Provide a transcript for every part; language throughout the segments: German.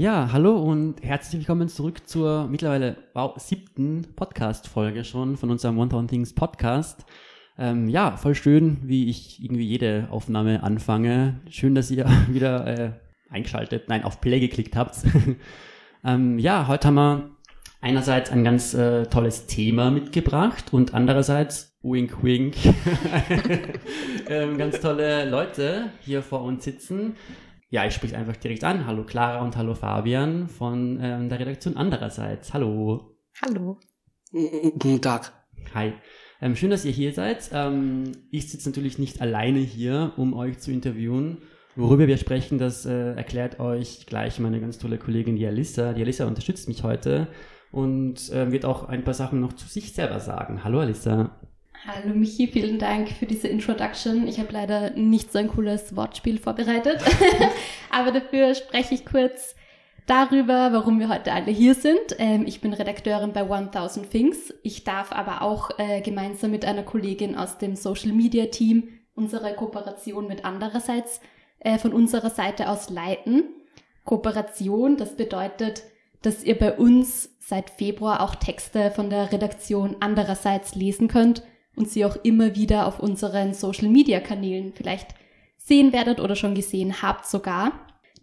Ja, hallo und herzlich willkommen zurück zur mittlerweile wow, siebten Podcast-Folge schon von unserem One Thousand Things Podcast. Ähm, ja, voll schön, wie ich irgendwie jede Aufnahme anfange. Schön, dass ihr wieder äh, eingeschaltet, nein, auf Play geklickt habt. ähm, ja, heute haben wir einerseits ein ganz äh, tolles Thema mitgebracht und andererseits, wink wink, ähm, ganz tolle Leute hier vor uns sitzen. Ja, ich spreche einfach direkt an. Hallo Clara und hallo Fabian von ähm, der Redaktion andererseits. Hallo. Hallo. Guten Tag. Hi. Ähm, schön, dass ihr hier seid. Ähm, ich sitze natürlich nicht alleine hier, um euch zu interviewen. Worüber wir sprechen, das äh, erklärt euch gleich meine ganz tolle Kollegin, die Alissa. Die Alissa unterstützt mich heute und äh, wird auch ein paar Sachen noch zu sich selber sagen. Hallo Alissa. Hallo Michi, vielen Dank für diese Introduction. Ich habe leider nicht so ein cooles Wortspiel vorbereitet, aber dafür spreche ich kurz darüber, warum wir heute alle hier sind. Ähm, ich bin Redakteurin bei 1000 Things. Ich darf aber auch äh, gemeinsam mit einer Kollegin aus dem Social Media Team unsere Kooperation mit andererseits äh, von unserer Seite aus leiten. Kooperation, das bedeutet, dass ihr bei uns seit Februar auch Texte von der Redaktion andererseits lesen könnt und sie auch immer wieder auf unseren Social-Media-Kanälen vielleicht sehen werdet oder schon gesehen habt sogar.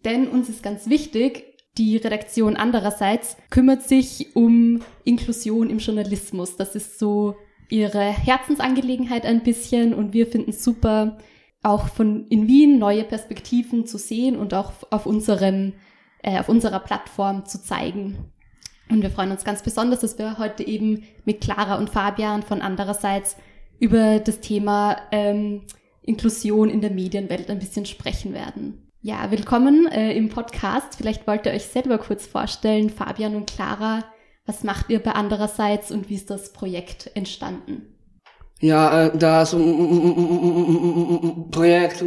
Denn uns ist ganz wichtig, die Redaktion andererseits kümmert sich um Inklusion im Journalismus. Das ist so ihre Herzensangelegenheit ein bisschen und wir finden es super, auch von in Wien neue Perspektiven zu sehen und auch auf unserem äh, auf unserer Plattform zu zeigen. Und wir freuen uns ganz besonders, dass wir heute eben mit Clara und Fabian von andererseits über das Thema ähm, Inklusion in der Medienwelt ein bisschen sprechen werden. Ja, willkommen äh, im Podcast. Vielleicht wollt ihr euch selber kurz vorstellen, Fabian und Clara, was macht ihr bei andererseits und wie ist das Projekt entstanden? Ja, äh, das Projekt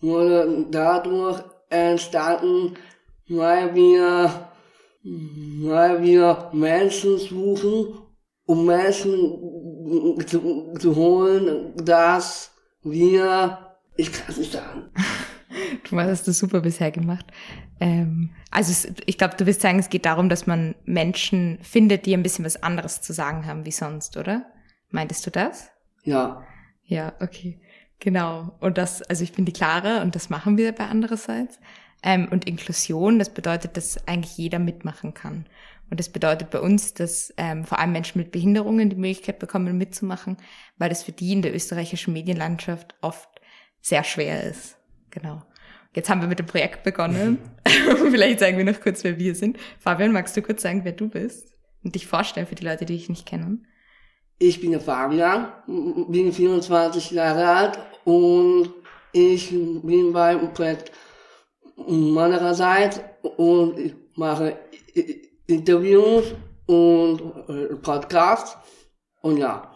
wurde dadurch entstanden, weil wir, weil wir Menschen suchen, um Menschen zu, zu holen, dass wir, ich kann es nicht sagen. Du hast das super bisher gemacht. Ähm, also es, ich glaube, du wirst sagen, es geht darum, dass man Menschen findet, die ein bisschen was anderes zu sagen haben wie sonst, oder? Meintest du das? Ja. Ja, okay. Genau. Und das, also ich bin die Clara und das machen wir bei andererseits. Ähm, und Inklusion, das bedeutet, dass eigentlich jeder mitmachen kann. Und das bedeutet bei uns, dass ähm, vor allem Menschen mit Behinderungen die Möglichkeit bekommen, mitzumachen, weil das für die in der österreichischen Medienlandschaft oft sehr schwer ist. Genau. Jetzt haben wir mit dem Projekt begonnen. Vielleicht sagen wir noch kurz, wer wir sind. Fabian, magst du kurz sagen, wer du bist? Und dich vorstellen für die Leute, die dich nicht kennen? Ich bin der Fabian, bin 24 Jahre alt und ich bin beim Projekt meinerseits und ich mache Interviews und äh, Podcasts und ja.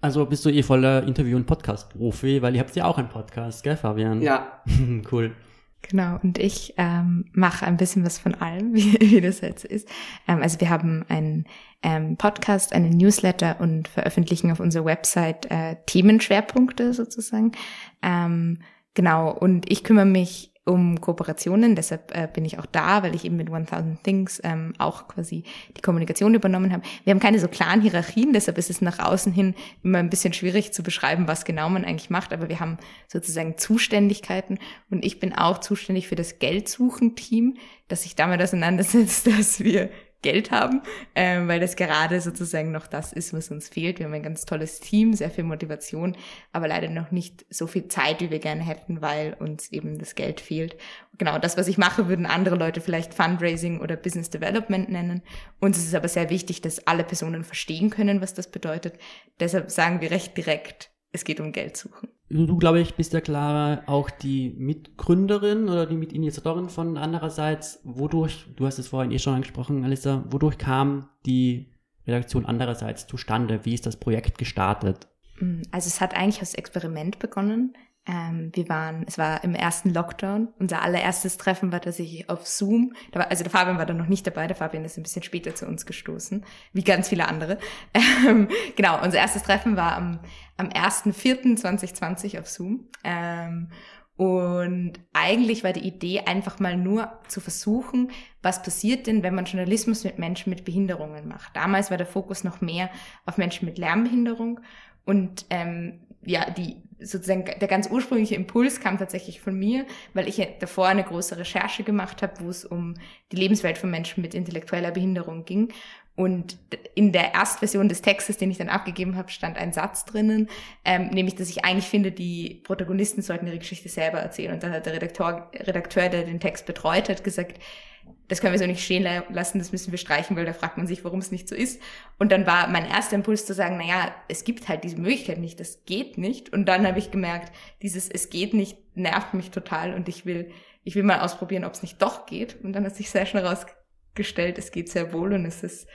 Also bist du eh voller Interview- und Podcast-Profi, weil ihr habt ja auch einen Podcast, gell, Fabian? Ja. cool. Genau, und ich ähm, mache ein bisschen was von allem, wie, wie das jetzt ist. Ähm, also wir haben einen ähm, Podcast, einen Newsletter und veröffentlichen auf unserer Website äh, Themenschwerpunkte sozusagen. Ähm, genau, und ich kümmere mich um Kooperationen. Deshalb äh, bin ich auch da, weil ich eben mit 1000 Things ähm, auch quasi die Kommunikation übernommen habe. Wir haben keine so klaren Hierarchien, deshalb ist es nach außen hin immer ein bisschen schwierig zu beschreiben, was genau man eigentlich macht. Aber wir haben sozusagen Zuständigkeiten und ich bin auch zuständig für das Geldsuchen-Team, das sich damit auseinandersetzt, dass wir Geld haben, äh, weil das gerade sozusagen noch das ist, was uns fehlt. Wir haben ein ganz tolles Team, sehr viel Motivation, aber leider noch nicht so viel Zeit, wie wir gerne hätten, weil uns eben das Geld fehlt. Genau, das, was ich mache, würden andere Leute vielleicht Fundraising oder Business Development nennen. Uns ist es aber sehr wichtig, dass alle Personen verstehen können, was das bedeutet. Deshalb sagen wir recht direkt, es geht um Geld suchen. Du, glaube ich, bist ja Clara auch die Mitgründerin oder die Mitinitiatorin von andererseits. Wodurch, du hast es vorhin eh schon angesprochen, Alissa, wodurch kam die Redaktion andererseits zustande? Wie ist das Projekt gestartet? Also es hat eigentlich als Experiment begonnen. Ähm, wir waren, es war im ersten Lockdown. Unser allererstes Treffen war tatsächlich auf Zoom. Da war, also der Fabian war da noch nicht dabei. Der Fabian ist ein bisschen später zu uns gestoßen, wie ganz viele andere. Ähm, genau, unser erstes Treffen war am, am 1.4.2020 auf Zoom. Ähm, Und eigentlich war die Idee einfach mal nur zu versuchen, was passiert denn, wenn man Journalismus mit Menschen mit Behinderungen macht. Damals war der Fokus noch mehr auf Menschen mit Lernbehinderung und ähm, ja, die sozusagen der ganz ursprüngliche Impuls kam tatsächlich von mir, weil ich davor eine große Recherche gemacht habe, wo es um die Lebenswelt von Menschen mit intellektueller Behinderung ging. Und in der Erstversion des Textes, den ich dann abgegeben habe, stand ein Satz drinnen, ähm, nämlich, dass ich eigentlich finde, die Protagonisten sollten ihre Geschichte selber erzählen. Und dann hat der Redakteur, Redakteur, der den Text betreut hat, gesagt, das können wir so nicht stehen lassen, das müssen wir streichen, weil da fragt man sich, warum es nicht so ist. Und dann war mein erster Impuls zu sagen, naja, es gibt halt diese Möglichkeit nicht, das geht nicht. Und dann habe ich gemerkt, dieses es geht nicht nervt mich total und ich will, ich will mal ausprobieren, ob es nicht doch geht. Und dann hat sich sehr schnell rausgestellt, es geht sehr wohl und es ist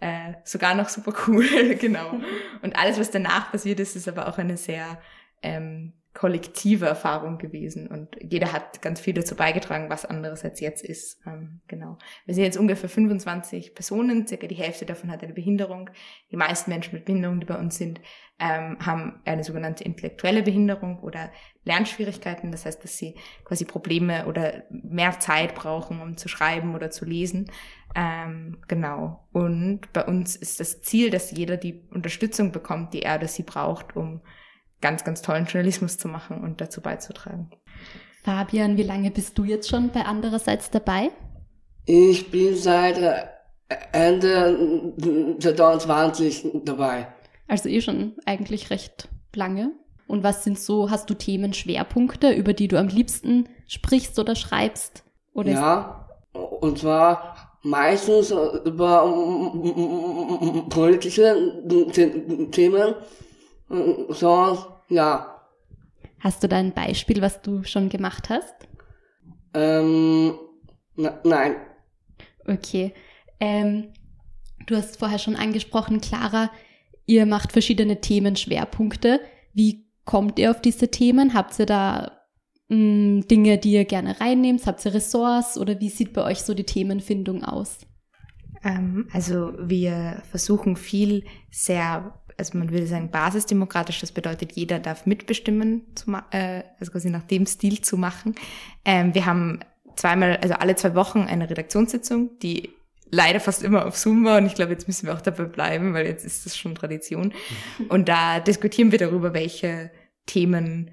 äh, sogar noch super cool, genau. Und alles, was danach passiert ist, ist aber auch eine sehr ähm, kollektive Erfahrung gewesen und jeder hat ganz viel dazu beigetragen, was anderes als jetzt ist. Ähm, genau. Wir sind jetzt ungefähr 25 Personen, circa die Hälfte davon hat eine Behinderung. Die meisten Menschen mit Behinderung, die bei uns sind, ähm, haben eine sogenannte intellektuelle Behinderung oder Lernschwierigkeiten. Das heißt, dass sie quasi Probleme oder mehr Zeit brauchen, um zu schreiben oder zu lesen. Ähm, genau. Und bei uns ist das Ziel, dass jeder die Unterstützung bekommt, die er oder sie braucht, um ganz, ganz tollen Journalismus zu machen und dazu beizutragen. Fabian, wie lange bist du jetzt schon bei andererseits dabei? Ich bin seit äh, Ende 2020 dabei. Also eh schon eigentlich recht lange. Und was sind so, hast du Themenschwerpunkte, über die du am liebsten sprichst oder schreibst? Oder ja, und zwar meistens über politische Themen so, ja. Hast du da ein Beispiel, was du schon gemacht hast? Ähm, na, nein. Okay. Ähm, du hast vorher schon angesprochen, Clara, ihr macht verschiedene Themenschwerpunkte. Wie kommt ihr auf diese Themen? Habt ihr da mh, hm, Dinge, die ihr gerne reinnehmt? Habt ihr Ressorts oder wie sieht bei euch so die Themenfindung aus? Ähm, also wir versuchen viel sehr also man würde sagen basisdemokratisch, das bedeutet, jeder darf mitbestimmen, zu, äh, also quasi nach dem Stil zu machen. Ähm, wir haben zweimal, also alle zwei Wochen eine Redaktionssitzung, die leider fast immer auf Zoom war und ich glaube, jetzt müssen wir auch dabei bleiben, weil jetzt ist das schon Tradition. Mhm. Und da diskutieren wir darüber, welche Themen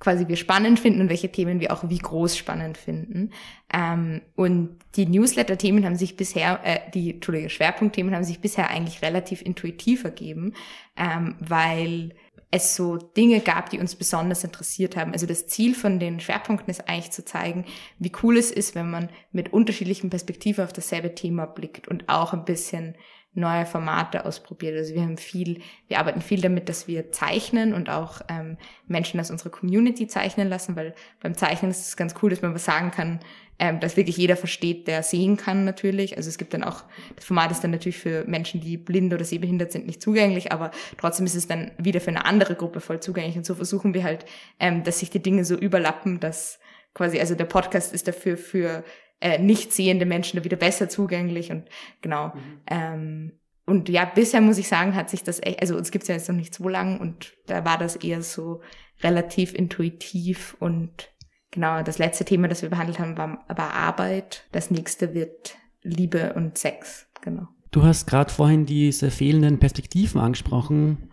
quasi wir spannend finden und welche Themen wir auch wie groß spannend finden. Ähm, und die Newsletter-Themen haben sich bisher, äh, die, Entschuldige, Schwerpunktthemen haben sich bisher eigentlich relativ intuitiv ergeben, ähm, weil es so Dinge gab, die uns besonders interessiert haben. Also das Ziel von den Schwerpunkten ist eigentlich zu zeigen, wie cool es ist, wenn man mit unterschiedlichen Perspektiven auf dasselbe Thema blickt und auch ein bisschen neue Formate ausprobiert. Also wir haben viel, wir arbeiten viel damit, dass wir zeichnen und auch ähm, Menschen aus unserer Community zeichnen lassen, weil beim Zeichnen ist es ganz cool, dass man was sagen kann, ähm, dass wirklich jeder versteht, der sehen kann natürlich. Also es gibt dann auch, das Format ist dann natürlich für Menschen, die blind oder sehbehindert sind, nicht zugänglich, aber trotzdem ist es dann wieder für eine andere Gruppe voll zugänglich. Und so versuchen wir halt, ähm, dass sich die Dinge so überlappen, dass quasi, also der Podcast ist dafür für äh, nicht sehende Menschen da wieder besser zugänglich und genau. Mhm. Ähm, und ja, bisher muss ich sagen, hat sich das echt, also uns gibt's ja jetzt noch nicht so lang und da war das eher so relativ intuitiv und genau, das letzte Thema, das wir behandelt haben, war, war Arbeit. Das nächste wird Liebe und Sex, genau. Du hast gerade vorhin diese fehlenden Perspektiven angesprochen,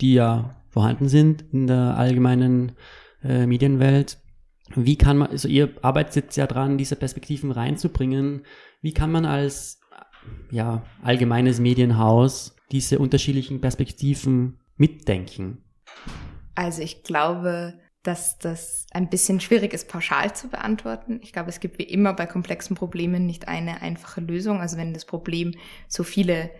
die ja vorhanden sind in der allgemeinen äh, Medienwelt. Wie kann man, also ihr arbeitet jetzt ja dran, diese Perspektiven reinzubringen. Wie kann man als ja, allgemeines Medienhaus diese unterschiedlichen Perspektiven mitdenken? Also ich glaube, dass das ein bisschen schwierig ist, pauschal zu beantworten. Ich glaube, es gibt wie immer bei komplexen Problemen nicht eine einfache Lösung. Also wenn das Problem so viele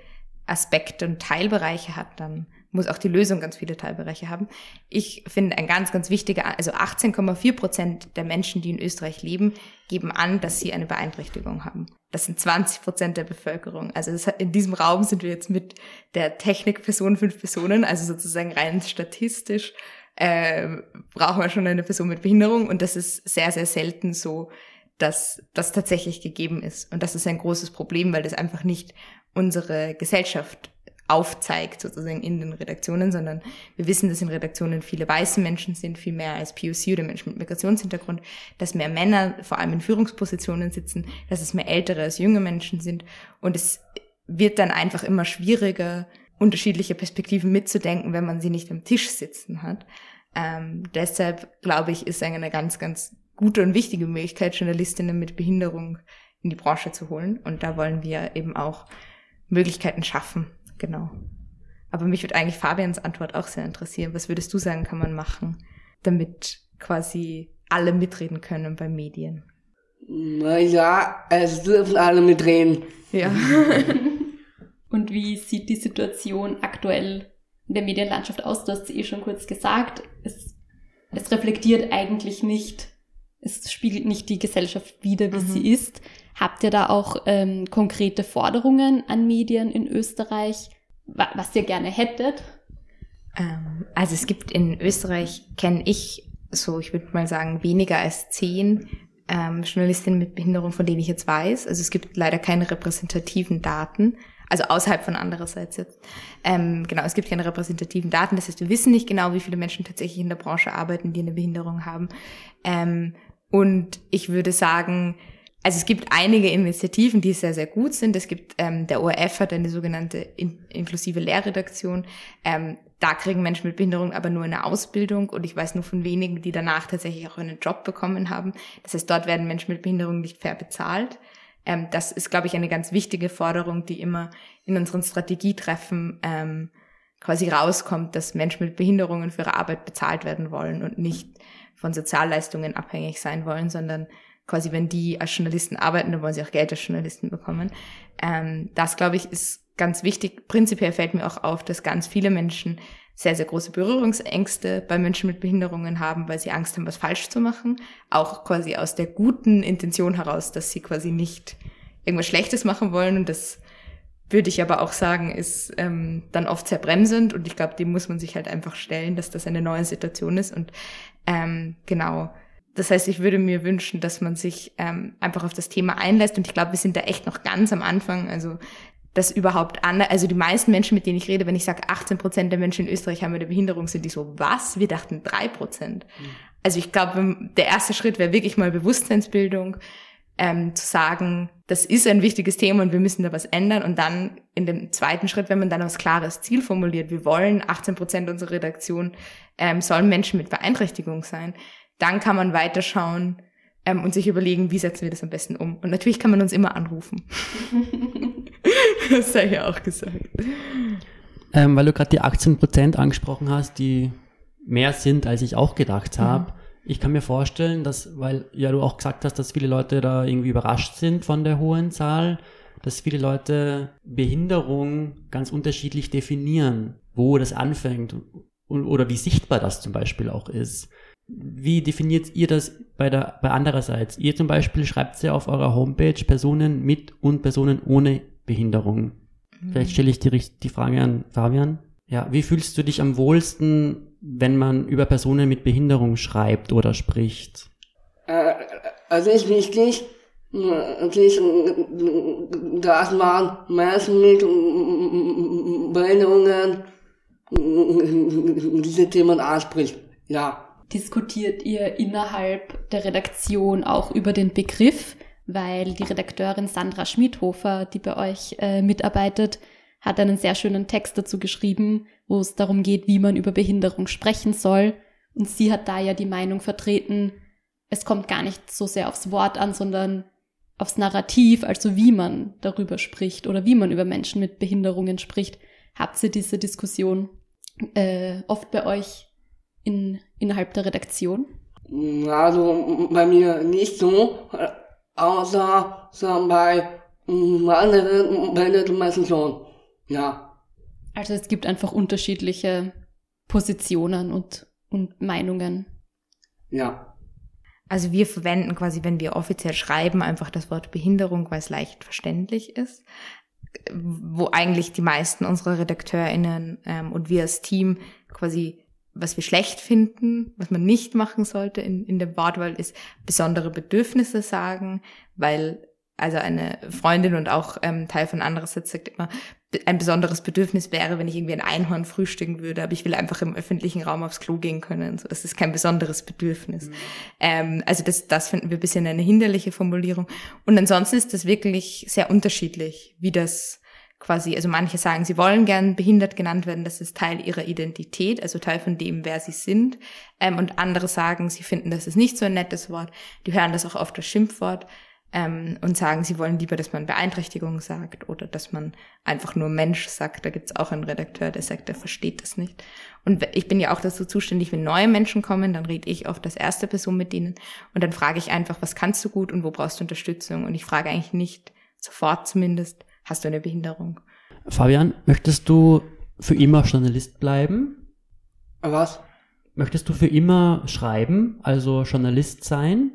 Aspekte und Teilbereiche hat, dann muss auch die Lösung ganz viele Teilbereiche haben. Ich finde ein ganz, ganz wichtiger, also 18,4 Prozent der Menschen, die in Österreich leben, geben an, dass sie eine Beeinträchtigung haben. Das sind 20 Prozent der Bevölkerung. Also das, in diesem Raum sind wir jetzt mit der Technikperson fünf Personen, also sozusagen rein statistisch äh, brauchen wir schon eine Person mit Behinderung und das ist sehr, sehr selten so, dass das tatsächlich gegeben ist. Und das ist ein großes Problem, weil das einfach nicht unsere Gesellschaft aufzeigt, sozusagen in den Redaktionen, sondern wir wissen, dass in Redaktionen viele weiße Menschen sind, viel mehr als POC oder Menschen mit Migrationshintergrund, dass mehr Männer vor allem in Führungspositionen sitzen, dass es mehr ältere als junge Menschen sind und es wird dann einfach immer schwieriger, unterschiedliche Perspektiven mitzudenken, wenn man sie nicht am Tisch sitzen hat. Ähm, deshalb glaube ich, ist eine ganz, ganz gute und wichtige Möglichkeit, Journalistinnen mit Behinderung in die Branche zu holen. Und da wollen wir eben auch Möglichkeiten schaffen. Genau. Aber mich würde eigentlich Fabians Antwort auch sehr interessieren. Was würdest du sagen, kann man machen, damit quasi alle mitreden können bei Medien? Naja, es dürfen alle mitreden. Ja. Und wie sieht die Situation aktuell in der Medienlandschaft aus? Du hast es eh schon kurz gesagt. Es, es reflektiert eigentlich nicht, es spiegelt nicht die Gesellschaft wider, wie mhm. sie ist. Habt ihr da auch ähm, konkrete Forderungen an Medien in Österreich, wa was ihr gerne hättet? Ähm, also es gibt in Österreich, kenne ich so, ich würde mal sagen, weniger als zehn ähm, Journalistinnen mit Behinderung, von denen ich jetzt weiß. Also es gibt leider keine repräsentativen Daten. Also außerhalb von andererseits jetzt. Ähm, genau, es gibt keine repräsentativen Daten. Das heißt, wir wissen nicht genau, wie viele Menschen tatsächlich in der Branche arbeiten, die eine Behinderung haben. Ähm, und ich würde sagen, also es gibt einige Initiativen, die sehr, sehr gut sind. Es gibt, ähm, der ORF hat eine sogenannte in, inklusive Lehrredaktion. Ähm, da kriegen Menschen mit Behinderung aber nur eine Ausbildung und ich weiß nur von wenigen, die danach tatsächlich auch einen Job bekommen haben. Das heißt, dort werden Menschen mit Behinderung nicht fair bezahlt. Ähm, das ist, glaube ich, eine ganz wichtige Forderung, die immer in unseren Strategietreffen ähm, quasi rauskommt, dass Menschen mit Behinderungen für ihre Arbeit bezahlt werden wollen und nicht von Sozialleistungen abhängig sein wollen, sondern quasi, wenn die als Journalisten arbeiten, dann wollen sie auch Geld als Journalisten bekommen. Ähm, das, glaube ich, ist ganz wichtig. Prinzipiell fällt mir auch auf, dass ganz viele Menschen sehr, sehr große Berührungsängste bei Menschen mit Behinderungen haben, weil sie Angst haben, was falsch zu machen. Auch quasi aus der guten Intention heraus, dass sie quasi nicht irgendwas Schlechtes machen wollen. Und das würde ich aber auch sagen, ist ähm, dann oft sehr bremsend. Und ich glaube, dem muss man sich halt einfach stellen, dass das eine neue Situation ist. Und ähm, genau. Das heißt, ich würde mir wünschen, dass man sich ähm, einfach auf das Thema einlässt. Und ich glaube, wir sind da echt noch ganz am Anfang. Also das überhaupt an. Also die meisten Menschen, mit denen ich rede, wenn ich sage, 18 Prozent der Menschen in Österreich haben eine Behinderung, sind die so, was? Wir dachten drei Prozent. Mhm. Also ich glaube, der erste Schritt wäre wirklich mal Bewusstseinsbildung, ähm, zu sagen, das ist ein wichtiges Thema und wir müssen da was ändern. Und dann in dem zweiten Schritt, wenn man dann ein klares Ziel formuliert, wir wollen 18 Prozent unserer Redaktion ähm, sollen Menschen mit Beeinträchtigung sein, dann kann man weiterschauen, ähm, und sich überlegen, wie setzen wir das am besten um. Und natürlich kann man uns immer anrufen. das sei ja auch gesagt. Ähm, weil du gerade die 18 Prozent angesprochen hast, die mehr sind, als ich auch gedacht habe. Mhm. Ich kann mir vorstellen, dass, weil ja du auch gesagt hast, dass viele Leute da irgendwie überrascht sind von der hohen Zahl, dass viele Leute Behinderung ganz unterschiedlich definieren, wo das anfängt oder wie sichtbar das zum Beispiel auch ist. Wie definiert ihr das bei der, bei andererseits? Ihr zum Beispiel schreibt ja auf eurer Homepage Personen mit und Personen ohne Behinderung. Mhm. Vielleicht stelle ich die, die Frage an Fabian. Ja, wie fühlst du dich am wohlsten, wenn man über Personen mit Behinderung schreibt oder spricht? Äh, also ist wichtig, dass man Menschen mit Behinderungen diese Themen anspricht. Ja diskutiert ihr innerhalb der Redaktion auch über den Begriff, weil die Redakteurin Sandra Schmidhofer, die bei euch äh, mitarbeitet, hat einen sehr schönen Text dazu geschrieben, wo es darum geht, wie man über Behinderung sprechen soll. Und sie hat da ja die Meinung vertreten, es kommt gar nicht so sehr aufs Wort an, sondern aufs Narrativ, also wie man darüber spricht oder wie man über Menschen mit Behinderungen spricht. Habt ihr diese Diskussion äh, oft bei euch in, innerhalb der Redaktion? Also bei mir nicht so, außer so bei anderen Menschen schon. Ja. Also es gibt einfach unterschiedliche Positionen und, und Meinungen. Ja. Also wir verwenden quasi, wenn wir offiziell schreiben, einfach das Wort Behinderung, weil es leicht verständlich ist. Wo eigentlich die meisten unserer RedakteurInnen ähm, und wir als Team quasi was wir schlecht finden, was man nicht machen sollte in, in der Wortwahl, ist besondere Bedürfnisse sagen, weil also eine Freundin und auch ähm, Teil von andererseits sagt immer, ein besonderes Bedürfnis wäre, wenn ich irgendwie ein Einhorn frühstücken würde, aber ich will einfach im öffentlichen Raum aufs Klo gehen können. So, das ist kein besonderes Bedürfnis. Mhm. Ähm, also das, das finden wir ein bisschen eine hinderliche Formulierung. Und ansonsten ist das wirklich sehr unterschiedlich, wie das quasi, also manche sagen, sie wollen gern behindert genannt werden, das ist Teil ihrer Identität, also Teil von dem, wer sie sind. Ähm, und andere sagen, sie finden, das ist nicht so ein nettes Wort. Die hören das auch oft als Schimpfwort ähm, und sagen, sie wollen lieber, dass man Beeinträchtigung sagt oder dass man einfach nur Mensch sagt. Da gibt's auch einen Redakteur, der sagt, der versteht das nicht. Und ich bin ja auch dazu zuständig, wenn neue Menschen kommen, dann rede ich oft als erste Person mit denen und dann frage ich einfach, was kannst du gut und wo brauchst du Unterstützung? Und ich frage eigentlich nicht, sofort zumindest, hast du eine Behinderung? Fabian, möchtest du für immer Journalist bleiben? Was? Möchtest du für immer schreiben, also Journalist sein?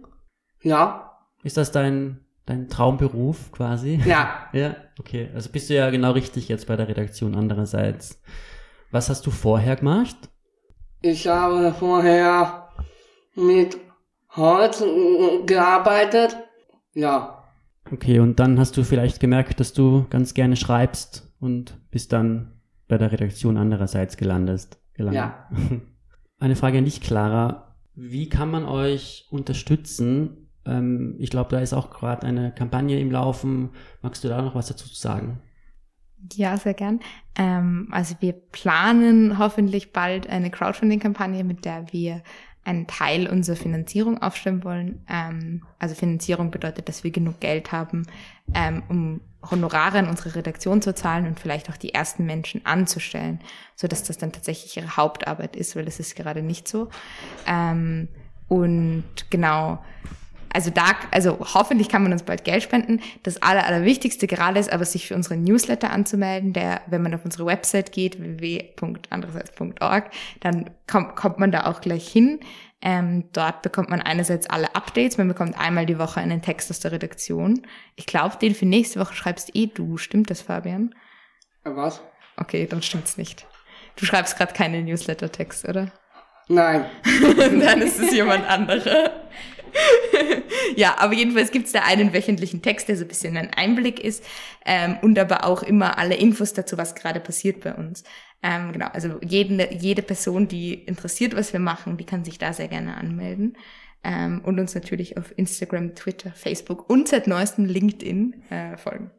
Ja. Ist das dein, dein Traumberuf quasi? Ja. Ja, okay. Also bist du ja genau richtig jetzt bei der Redaktion andererseits. Was hast du vorher gemacht? Ich habe vorher mit Holz gearbeitet. Ja. Okay, und dann hast du vielleicht gemerkt, dass du ganz gerne schreibst und bist dann bei der Redaktion andererseits gelandet. gelandet. Ja. Eine Frage an dich, Clara. Wie kann man euch unterstützen, ähm, ich glaube, da ist auch gerade eine Kampagne im Laufen. Magst du da noch was dazu sagen? Ja, sehr gern. Ähm, also wir planen hoffentlich bald eine Crowdfunding-Kampagne, mit der wir einen Teil unserer Finanzierung aufstellen wollen. Ähm, also Finanzierung bedeutet, dass wir genug Geld haben, ähm, um Honorare an unsere Redaktion zu zahlen und vielleicht auch die ersten Menschen anzustellen, so dass das dann tatsächlich ihre Hauptarbeit ist, weil das ist gerade nicht so. Ähm, und genau, also da, also hoffentlich kann man uns bald Geld spenden. Das Aller, Allerwichtigste gerade ist aber, sich für unseren Newsletter anzumelden, der, wenn man auf unsere Website geht, www.andererseits.org, dann kommt, kommt man da auch gleich hin. Ähm, dort bekommt man einerseits alle Updates, man bekommt einmal die Woche einen Text aus der Redaktion. Ich glaube, den für nächste Woche schreibst eh du. Stimmt das, Fabian? Was? Okay, dann stimmt's nicht. Du schreibst gerade keinen Newsletter-Text, oder? Nein. dann ist es jemand anderer. ja, aber jedenfalls gibt's da einen wöchentlichen Text, der so ein bisschen ein Einblick ist ähm, und aber auch immer alle Infos dazu, was gerade passiert bei uns. Ähm, genau, also jede, jede Person, die interessiert, was wir machen, die kann sich da sehr gerne anmelden. Ähm, und uns natürlich auf Instagram, Twitter, Facebook und seit neuestem LinkedIn äh, folgen.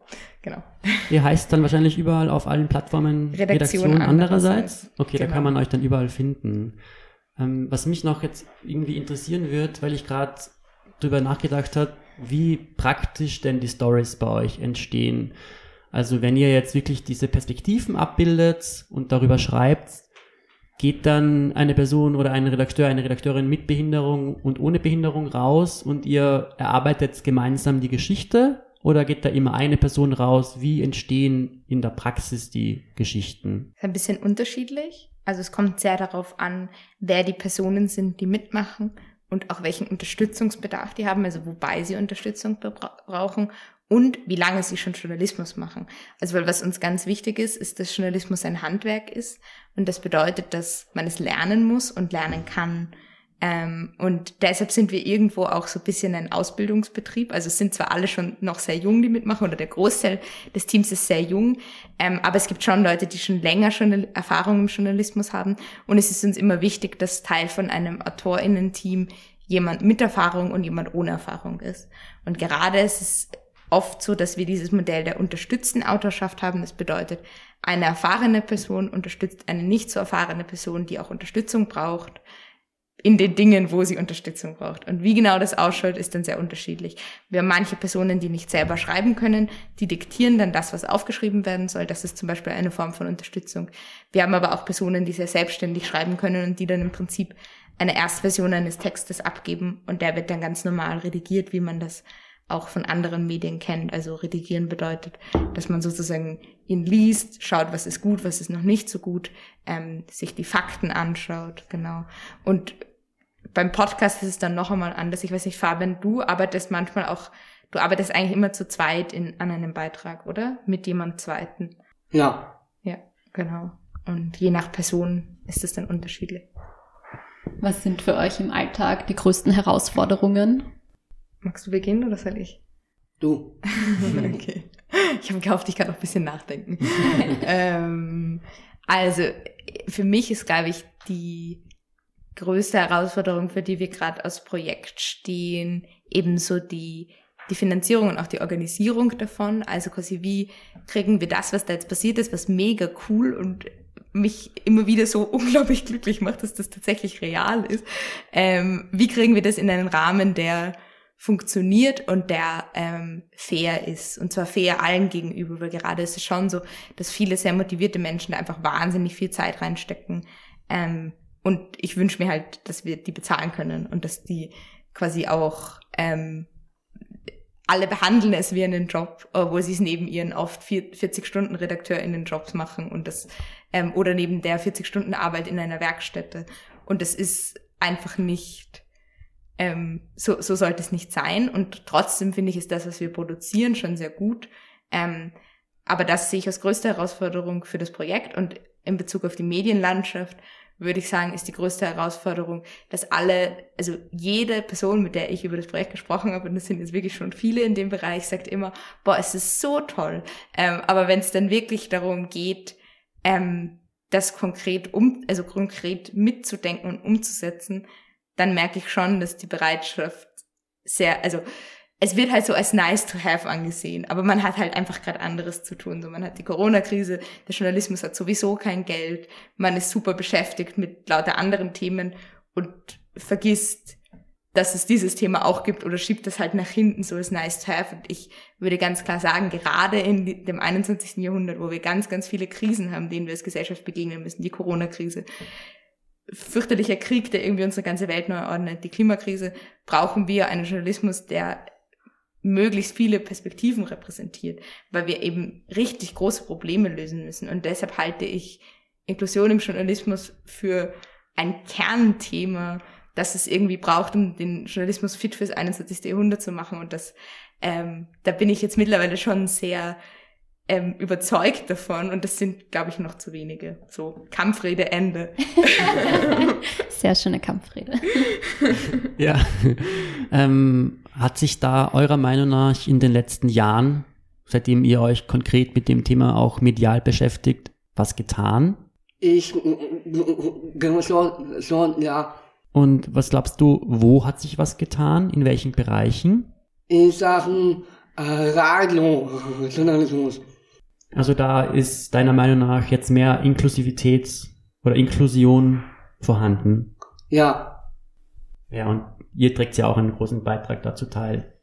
Genau. Ihr heißt dann wahrscheinlich überall auf allen Plattformen Redaktion, Redaktion andererseits. Okay, Genau. da kann man euch dann überall finden. Ähm, was mich noch jetzt irgendwie interessieren wird, weil ich gerade drüber nachgedacht habe, wie praktisch denn die Stories bei euch entstehen. Also wenn ihr jetzt wirklich diese Perspektiven abbildet und darüber schreibt, geht dann eine Person oder ein Redakteur, eine Redakteurin mit Behinderung und ohne Behinderung raus und ihr erarbeitet gemeinsam die Geschichte oder geht da immer eine Person raus? Wie entstehen in der Praxis die Geschichten? Ein bisschen unterschiedlich. Also es kommt sehr darauf an, wer die Personen sind, die mitmachen und auch welchen Unterstützungsbedarf die haben, also wobei sie Unterstützung brauchen und wie lange sie schon Journalismus machen. Also weil was uns ganz wichtig ist, ist, dass Journalismus ein Handwerk ist und das bedeutet, dass man es lernen muss und lernen kann. Ähm, und deshalb sind wir irgendwo auch so ein bisschen ein Ausbildungsbetrieb. Also es sind zwar alle schon noch sehr jung, die mitmachen, oder der Großteil des Teams ist sehr jung, ähm, aber es gibt schon Leute, die schon länger Journal Erfahrung im Journalismus haben. Und es ist uns immer wichtig, dass Teil von einem AutorInnen-Team jemand mit Erfahrung und jemand ohne Erfahrung ist. Und gerade ist es oft so, dass wir dieses Modell der unterstützten Autorschaft haben. Das bedeutet, eine erfahrene Person unterstützt eine nicht so erfahrene Person, die auch Unterstützung braucht in den Dingen, wo sie Unterstützung braucht. Und wie genau das ausschaut, ist dann sehr unterschiedlich. Wir haben manche Personen, die nicht selber schreiben können, die diktieren dann das, was aufgeschrieben werden soll. Das ist zum Beispiel eine Form von Unterstützung. Wir haben aber auch Personen, die sehr selbstständig schreiben können und die dann im Prinzip eine Erstversion eines Textes abgeben und der wird dann ganz normal redigiert, wie man das auch von anderen Medien kennt. Also redigieren bedeutet, dass man sozusagen ihn liest, schaut, was ist gut, was ist noch nicht so gut, ähm, sich die Fakten anschaut, genau. Und beim Podcast ist es dann noch einmal anders. Ich weiß nicht, Fabian, du arbeitest manchmal auch, du arbeitest eigentlich immer zu zweit in, an einem Beitrag, oder? Mit jemand Zweiten. Ja. Ja, genau. Und je nach Person ist es dann unterschiedlich. Was sind für euch im Alltag die größten Herausforderungen? Magst du beginnen oder soll ich? Du. okay. Ich habe gehofft, ich kann noch ein bisschen nachdenken. ähm, also, für mich ist, glaube ich, die größte Herausforderung, für die wir gerade als Projekt stehen, ebenso die, die Finanzierung und auch die Organisierung davon. Also quasi, wie kriegen wir das, was da jetzt passiert ist, was mega cool und mich immer wieder so unglaublich glücklich macht, dass das tatsächlich real ist. Ähm, wie kriegen wir das in einen Rahmen, der funktioniert und der ähm, fair ist. Und zwar fair allen gegenüber, weil gerade ist es schon so, dass viele sehr motivierte Menschen da einfach wahnsinnig viel Zeit reinstecken. Ähm, und ich wünsche mir halt, dass wir die bezahlen können und dass die quasi auch ähm, alle behandeln es wie einen Job, obwohl sie es neben ihren oft 40 Stunden Redakteur in den Jobs machen und das ähm, oder neben der 40 Stunden Arbeit in einer Werkstätte. Und das ist einfach nicht ähm, so, so sollte es nicht sein. Und trotzdem finde ich, ist das, was wir produzieren, schon sehr gut. Ähm, aber das sehe ich als größte Herausforderung für das Projekt. Und in Bezug auf die Medienlandschaft würde ich sagen, ist die größte Herausforderung, dass alle, also jede Person, mit der ich über das Projekt gesprochen habe, und das sind jetzt wirklich schon viele in dem Bereich, sagt immer, boah, es ist so toll. Ähm, aber wenn es dann wirklich darum geht, ähm, das konkret um, also konkret mitzudenken und umzusetzen, dann merke ich schon, dass die Bereitschaft sehr, also es wird halt so als nice to have angesehen, aber man hat halt einfach gerade anderes zu tun. So, man hat die Corona-Krise, der Journalismus hat sowieso kein Geld, man ist super beschäftigt mit lauter anderen Themen und vergisst, dass es dieses Thema auch gibt oder schiebt das halt nach hinten so als nice to have. Und ich würde ganz klar sagen, gerade in dem 21. Jahrhundert, wo wir ganz, ganz viele Krisen haben, denen wir als Gesellschaft begegnen müssen, die Corona-Krise, fürchterlicher Krieg, der irgendwie unsere ganze Welt neu ordnet, die Klimakrise, brauchen wir einen Journalismus, der möglichst viele Perspektiven repräsentiert, weil wir eben richtig große Probleme lösen müssen. Und deshalb halte ich Inklusion im Journalismus für ein Kernthema, das es irgendwie braucht, um den Journalismus fit fürs 21. Jahrhundert zu machen. Und das, ähm, da bin ich jetzt mittlerweile schon sehr ähm, überzeugt davon und das sind, glaube ich, noch zu wenige. So, Kampfrede, Ende. Sehr schöne Kampfrede. ja. Ähm, hat sich da eurer Meinung nach in den letzten Jahren, seitdem ihr euch konkret mit dem Thema auch medial beschäftigt, was getan? Ich glaube schon, schon, ja. Und was glaubst du, wo hat sich was getan? In welchen Bereichen? In Sachen äh, Radiojournalismus. Also da ist deiner Meinung nach jetzt mehr Inklusivität oder Inklusion vorhanden. Ja. Ja, und ihr trägt ja auch einen großen Beitrag dazu teil.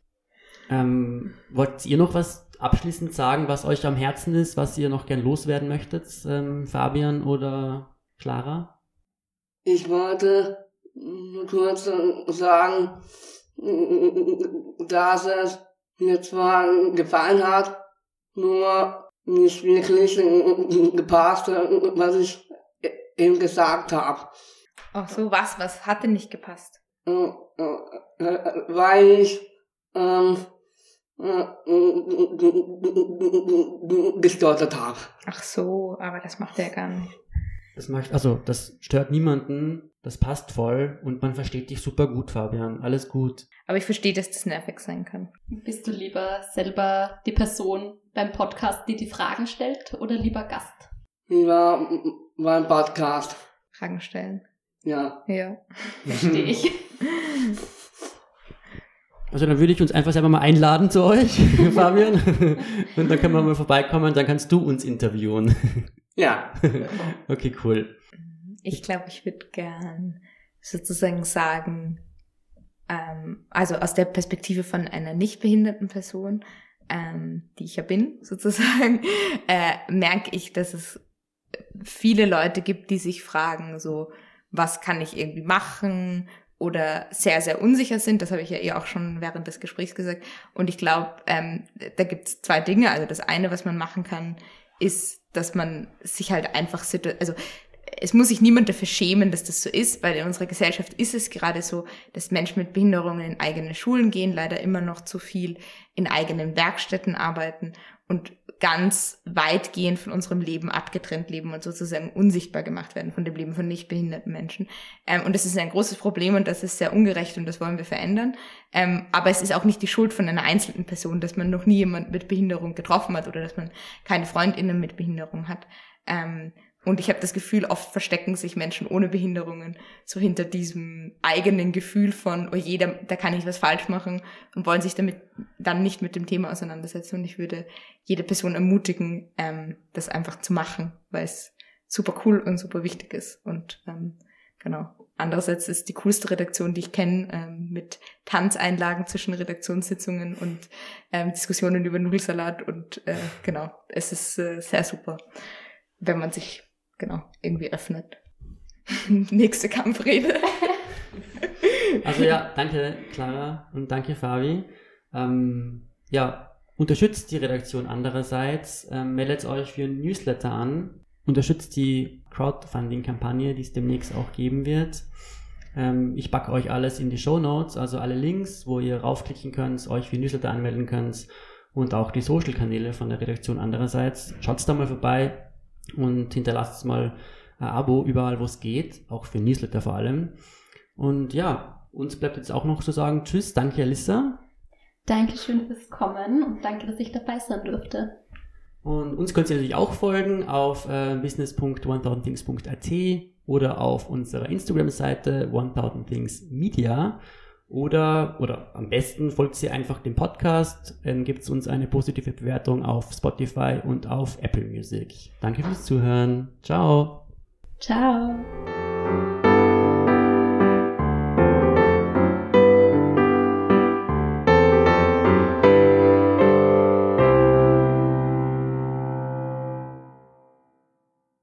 Ähm, wollt ihr noch was abschließend sagen, was euch am Herzen ist, was ihr noch gern loswerden möchtet, ähm, Fabian oder Clara? Ich wollte nur kurz sagen, dass es mir zwar gefallen hat, nur nicht wirklich gepasst, was ich eben gesagt habe. Ach so, was? Was hat denn nicht gepasst? Weil ich ähm, gestottert habe. Ach so, aber das macht er gar nicht. Das macht, also, das stört niemanden, das passt voll und man versteht dich super gut, Fabian. Alles gut. Aber ich verstehe, dass das nervig sein kann. Bist du lieber selber die Person beim Podcast, die die Fragen stellt oder lieber Gast? Lieber beim Podcast. Fragen stellen. Ja. Ja. Verstehe ich. Also dann würde ich uns einfach selber mal einladen zu euch, Fabian. Und dann können wir mal vorbeikommen, dann kannst du uns interviewen. Ja. Okay, cool. Ich glaube, ich würde gern sozusagen sagen, ähm, also aus der Perspektive von einer nicht behinderten Person, ähm, die ich ja bin, sozusagen, äh, merke ich, dass es viele Leute gibt, die sich fragen, so, was kann ich irgendwie machen? Oder sehr, sehr unsicher sind. Das habe ich ja eh auch schon während des Gesprächs gesagt. Und ich glaube, ähm, da gibt es zwei Dinge. Also das eine, was man machen kann, ist, dass man sich halt einfach, also es muss sich niemand dafür schämen, dass das so ist, weil in unserer Gesellschaft ist es gerade so, dass Menschen mit Behinderungen in eigene Schulen gehen, leider immer noch zu viel in eigenen Werkstätten arbeiten und ganz weitgehend von unserem Leben abgetrennt leben und sozusagen unsichtbar gemacht werden von dem Leben von nicht behinderten Menschen. Ähm, und das ist ein großes Problem und das ist sehr ungerecht und das wollen wir verändern. Ähm, aber es ist auch nicht die Schuld von einer einzelnen Person, dass man noch nie jemand mit Behinderung getroffen hat oder dass man keine Freundinnen mit Behinderung hat. Ähm, und ich habe das Gefühl, oft verstecken sich Menschen ohne Behinderungen so hinter diesem eigenen Gefühl von, oh jeder, da kann ich was falsch machen und wollen sich damit dann nicht mit dem Thema auseinandersetzen. Und ich würde jede Person ermutigen, ähm, das einfach zu machen, weil es super cool und super wichtig ist. Und ähm, genau. Andererseits ist die coolste Redaktion, die ich kenne, ähm, mit Tanzeinlagen zwischen Redaktionssitzungen und ähm, Diskussionen über Nudelsalat und äh, genau, es ist äh, sehr super, wenn man sich genau, irgendwie öffnet. Nächste Kampfrede. also ja, danke Clara und danke Fabi. Ähm, ja, unterstützt die Redaktion andererseits, ähm, meldet euch für ein Newsletter an, unterstützt die Crowdfunding-Kampagne, die es demnächst auch geben wird. Ähm, ich packe euch alles in die Show Notes, also alle Links, wo ihr raufklicken könnt, euch für Newsletter anmelden könnt und auch die Social-Kanäle von der Redaktion andererseits. Schaut da mal vorbei, und hinterlasst mal ein Abo überall, wo es geht, auch für Newsletter vor allem. Und ja, uns bleibt jetzt auch noch zu sagen, tschüss, danke Alissa. Dankeschön fürs Kommen und danke, dass ich dabei sein durfte. Und uns könnt ihr natürlich auch folgen auf äh, business.1000things.at oder auf unserer Instagram-Seite 1000thingsmedia. Oder, oder am besten folgt sie einfach dem Podcast, dann gibt es uns eine positive Bewertung auf Spotify und auf Apple Music. Danke fürs Zuhören. Ciao. Ciao.